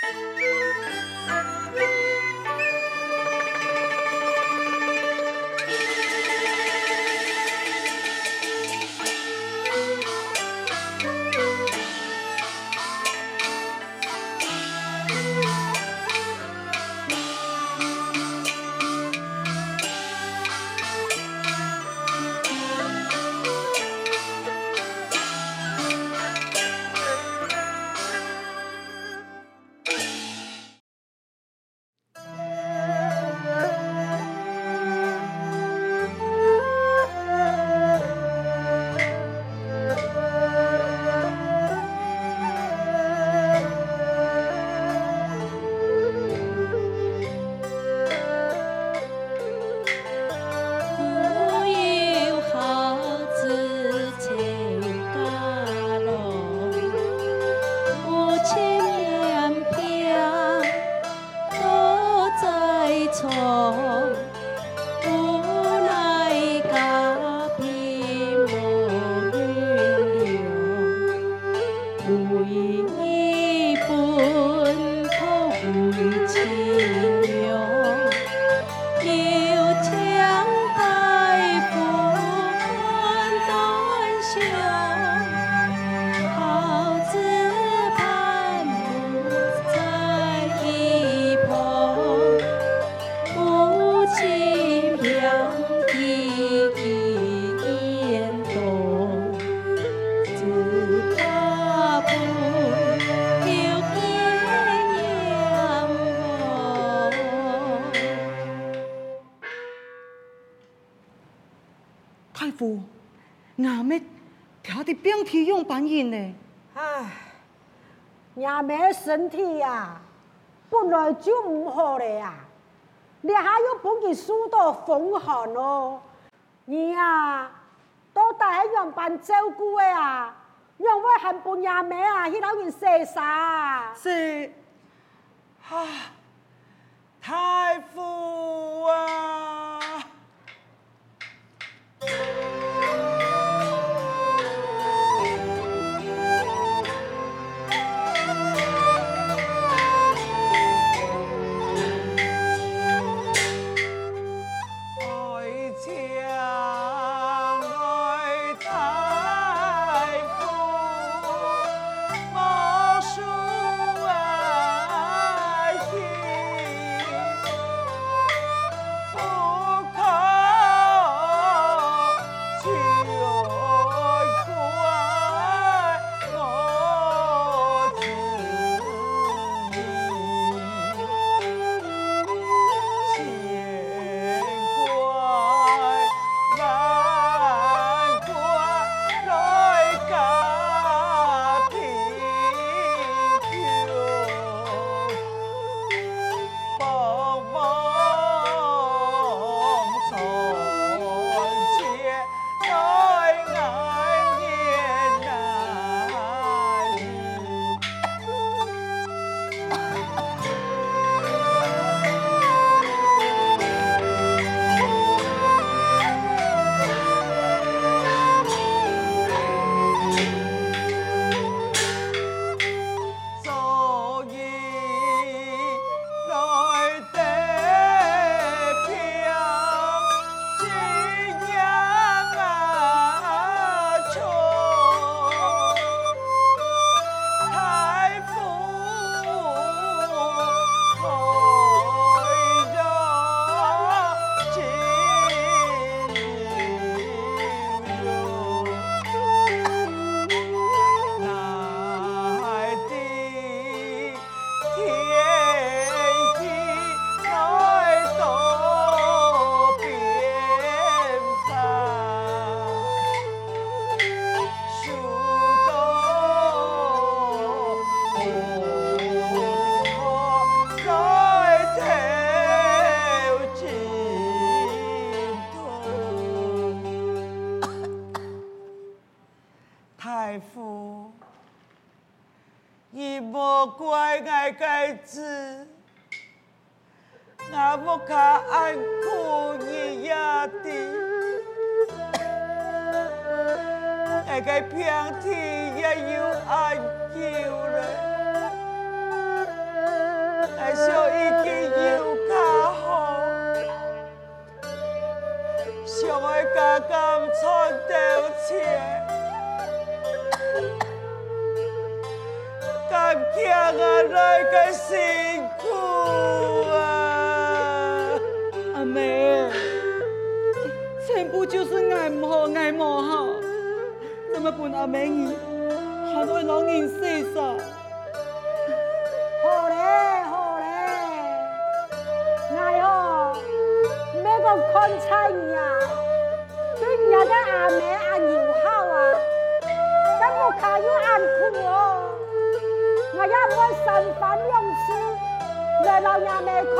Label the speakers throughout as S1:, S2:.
S1: Música 反应呢？
S2: 唉，娘妹身体呀、啊，本来就唔好嘞呀，你还要帮佢输到风寒哦。你啊，都带喺样办照顾的啊，让我还帮娘妹啊去老人洗衫。
S1: 是，啊，
S3: 太傅啊！我卡安可以
S4: 呀的，那个
S3: 平地也有安久了，那小已经有卡好，小的家刚穿掉鞋，刚见个那个新。
S4: 就是爱唔好，爱唔好，怎么办阿妹你还会老人死啥？
S2: 好嘞，好嘞，哎哟，那个看菜呀，对人家阿妹阿友好啊，咁我卡又安苦哦，我也唔会三番两次来老娘妹看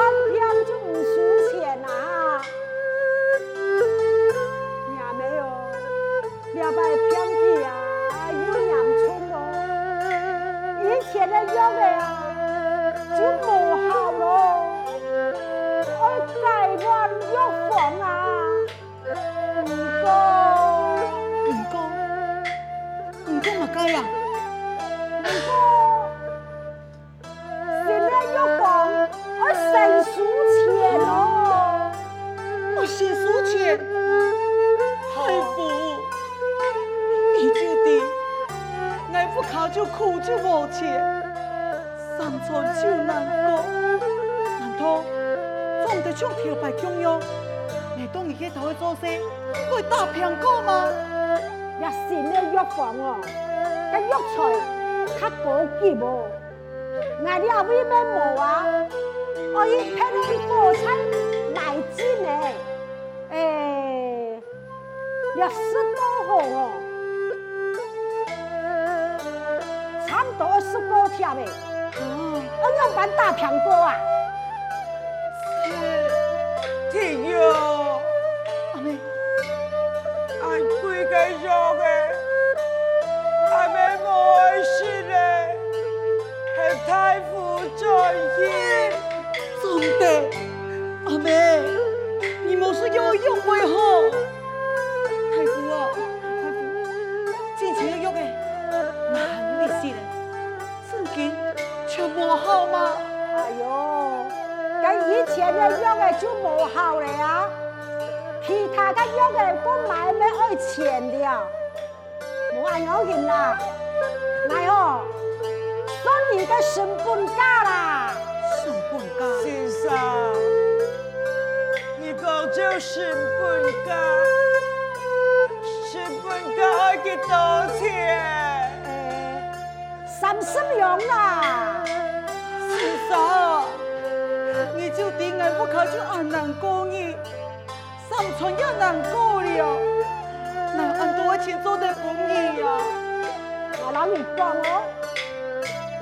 S4: 你当你去头去做事，会打苹果吗？
S2: 也新的药房哦，那药材较高级哦，俺哋阿妹妹冇啊，我一睇你火柴来劲呢，诶，六十多号哦，差不多二十个条诶。我要办大苹果啊！
S3: 天佑，
S4: 阿妹，
S3: 俺贵个肉个，阿妹莫死嘞，系太傅专业，
S4: 总得，阿妹，你莫是有用为好？
S2: 跟以前的药的就冇好了呀。其他的药的我买没爱钱的，冇爱要紧啦。哎呦，算你个成本价啦。
S4: 成本价？
S3: 先生，你讲就成本价，成本价要几多钱？
S2: 三十两啦，
S4: 就定俺不考就安难过你，三寸也难过了，那俺多钱做得不易呀？
S2: 我老你讲哦，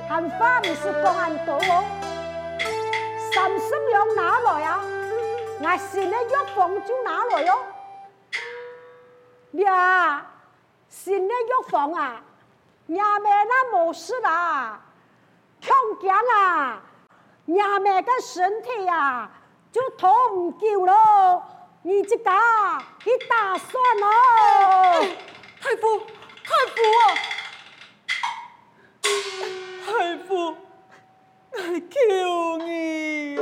S2: 俺话不是讲俺多哦，三十两拿来呀，俺新的药房就拿来哟，呀，新的药房啊。亚妹那没事啦，强强啊！亚妹个身体呀、啊，就拖唔久咯，你这个你打算咯？
S4: 太傅，太傅啊！太傅，我求你呀、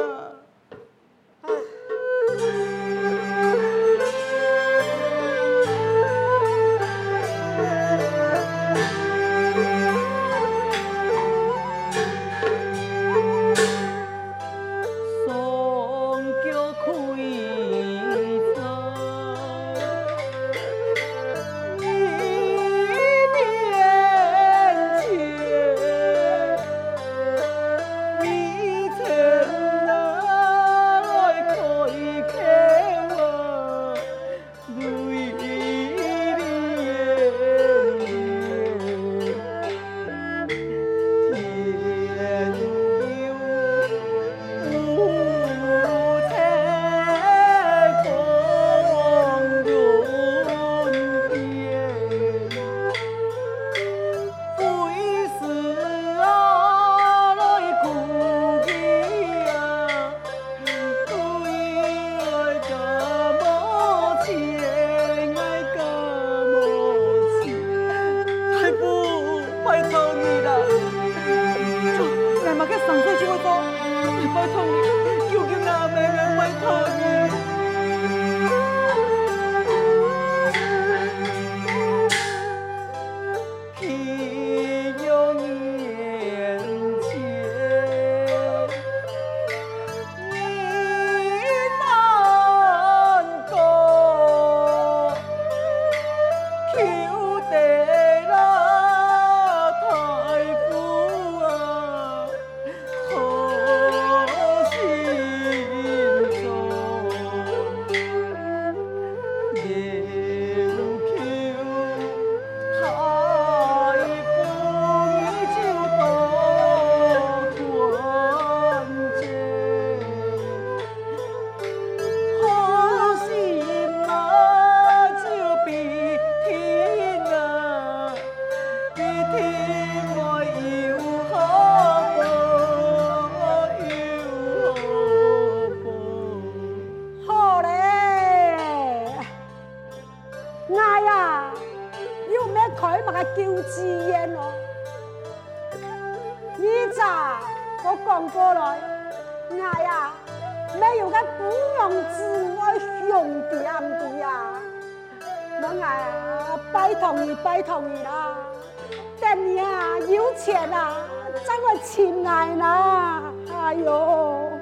S2: 哎呦，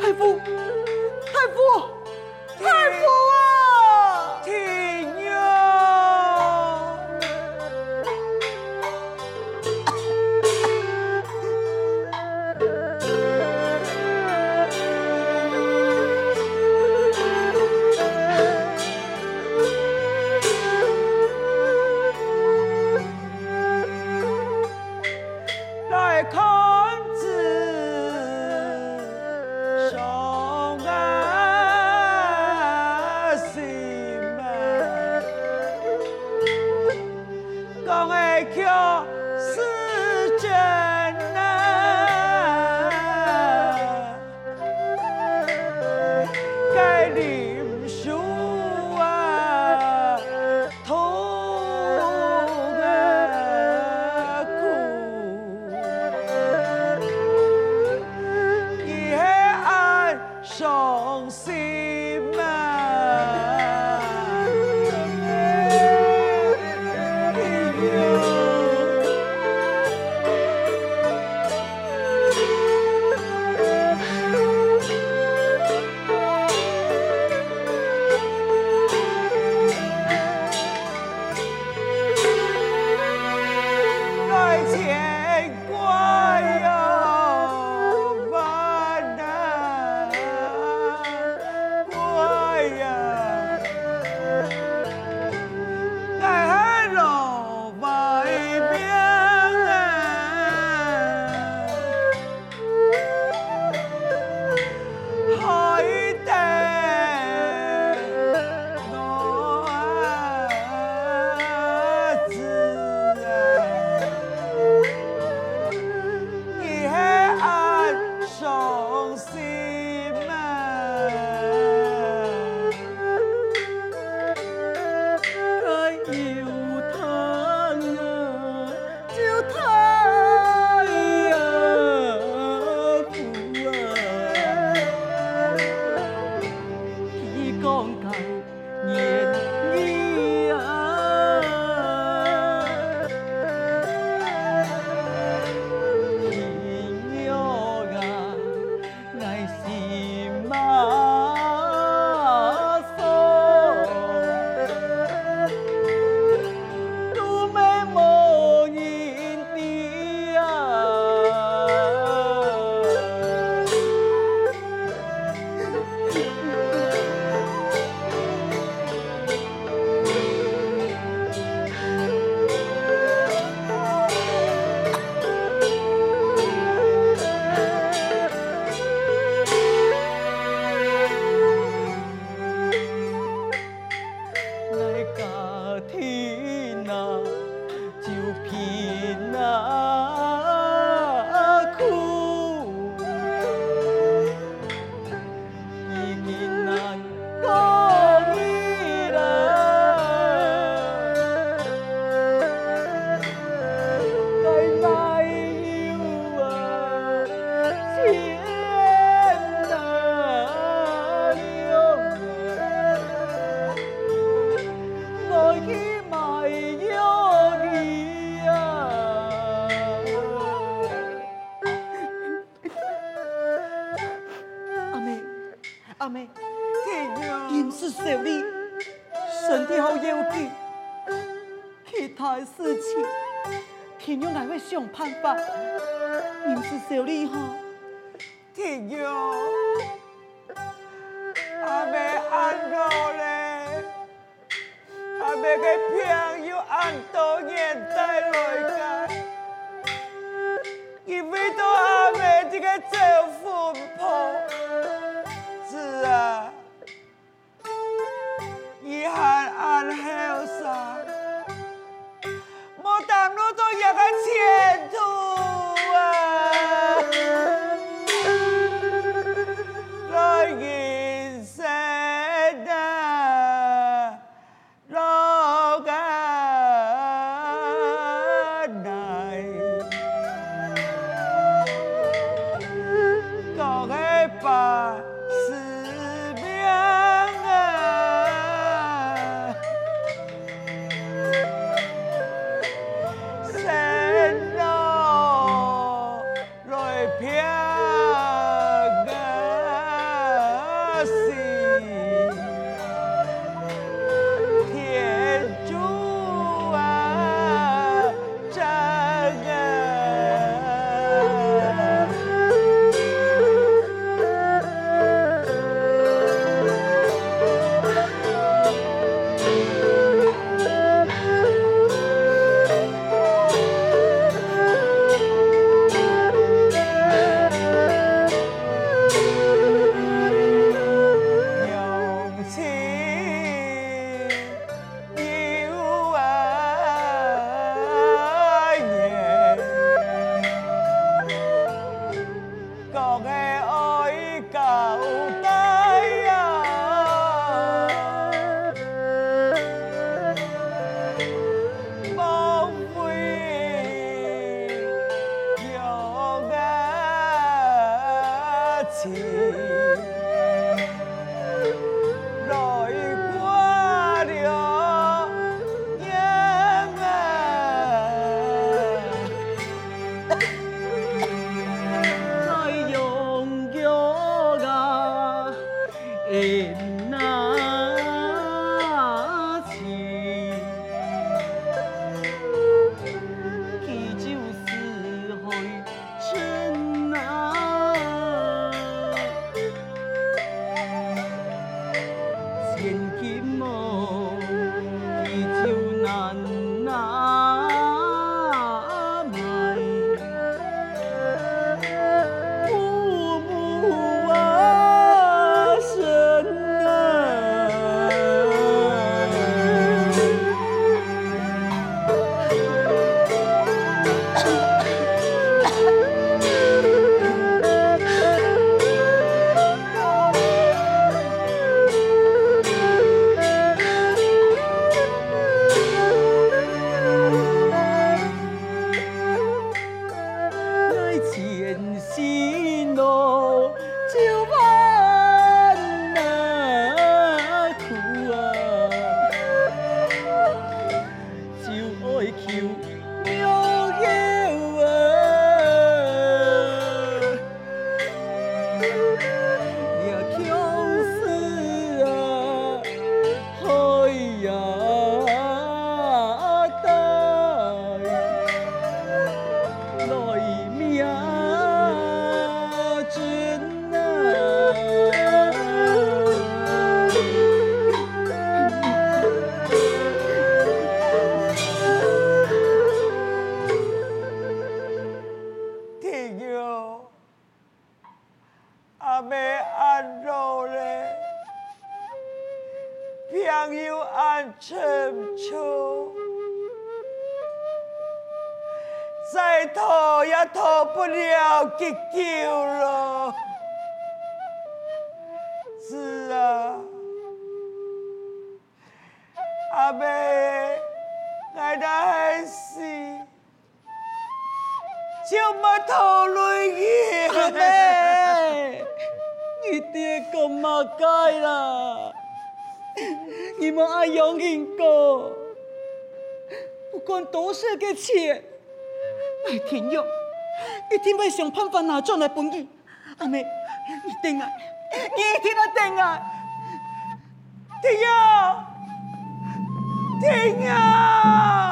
S4: 太傅、太傅、太傅。
S3: 里这个朋友按多年代来个，因为都下面这个做。托也逃不了急救了，是啊，阿妹，挨到还
S4: 是，就莫讨论伊阿妹，你爹干嘛改了，你们爱养人哥，不管多少个钱。麦天佑，你定要想 thì thiên về xưởng phân và!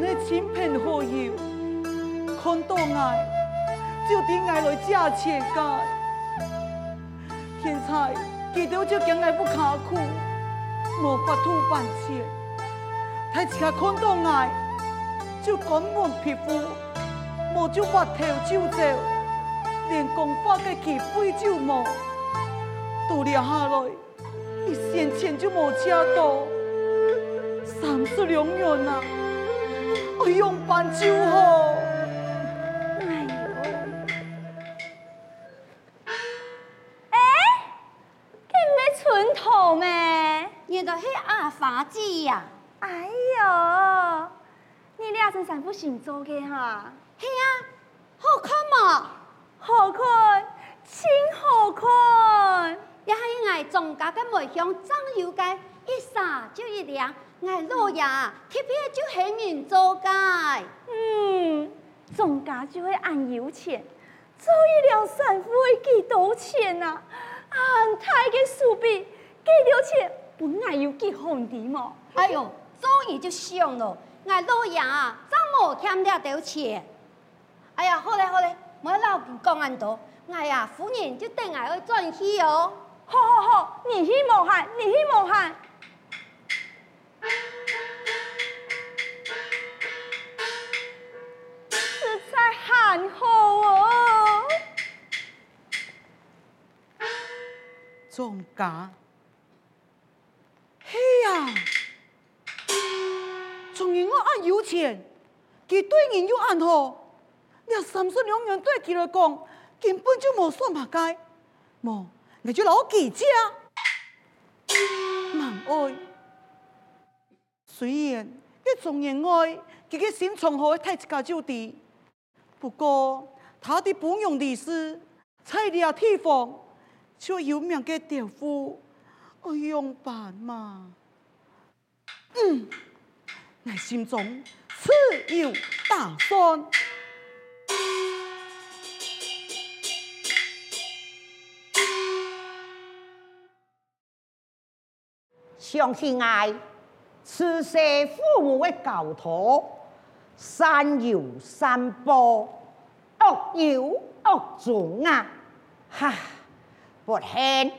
S4: 还是亲朋好友，看到我，就对我来借钱解。现在见到就惊我不卡苦，无法度办钱，他只看到我，就关门皮肤，无就拔头就走，连公发的机会就无。都了下来，一仙钱就没借到，三十两元啊！我用办就好。
S5: 哎呦，哎，
S6: 阿呀！
S5: 哎呦，你俩是三不姓周的哈？
S6: 是啊，好看嘛？
S5: 好看，真好看。
S6: 也是我庄家的梅香酱油街，一撒就一两，我老爷特别就很人做盖。
S5: 嗯，庄家就会按油钱，做一两三副会几多钱啊？俺太个数比几多钱，本来有几红的嘛。
S6: 哎呦，做嘢就想咯，俺老爷啊，真冇欠了多钱。哎呀，好嘞好嘞，我老唔讲咁多，哎呀夫人就等我去转去哦。
S5: 好好好，你去冒汗，你去冒汗，
S4: 庄家，嘿呀，从前我按有钱，佢对人又按好，你三十两元对佢来讲，根本就冇算嘛该，冇。你就老几家，万爱。虽然一种人爱，佢个心肠好太一家就地，不过他的不用的事，在俩地方就有名嘅刁妇，我用办嘛。嗯，我心中自有打算。
S7: 相信爱，慈世父母的教导，善有善报，恶有恶报啊！哈，不幸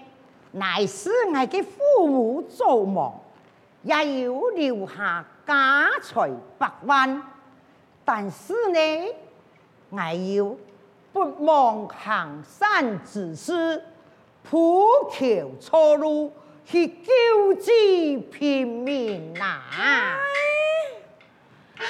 S7: 乃是我的父母做梦，也有留下家财百万，但是呢，我要不忘行善之事，普桥错路。去救济平民呐、啊！
S5: 老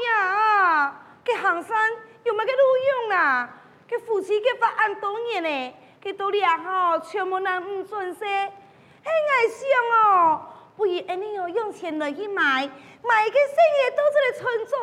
S5: 爷，这行山有没有路用啊？这夫妻这法案多年呢，去倒里啊吼全部人毋准说迄爱相哦不如安尼哦用钱来去买买去个新诶倒出来存钱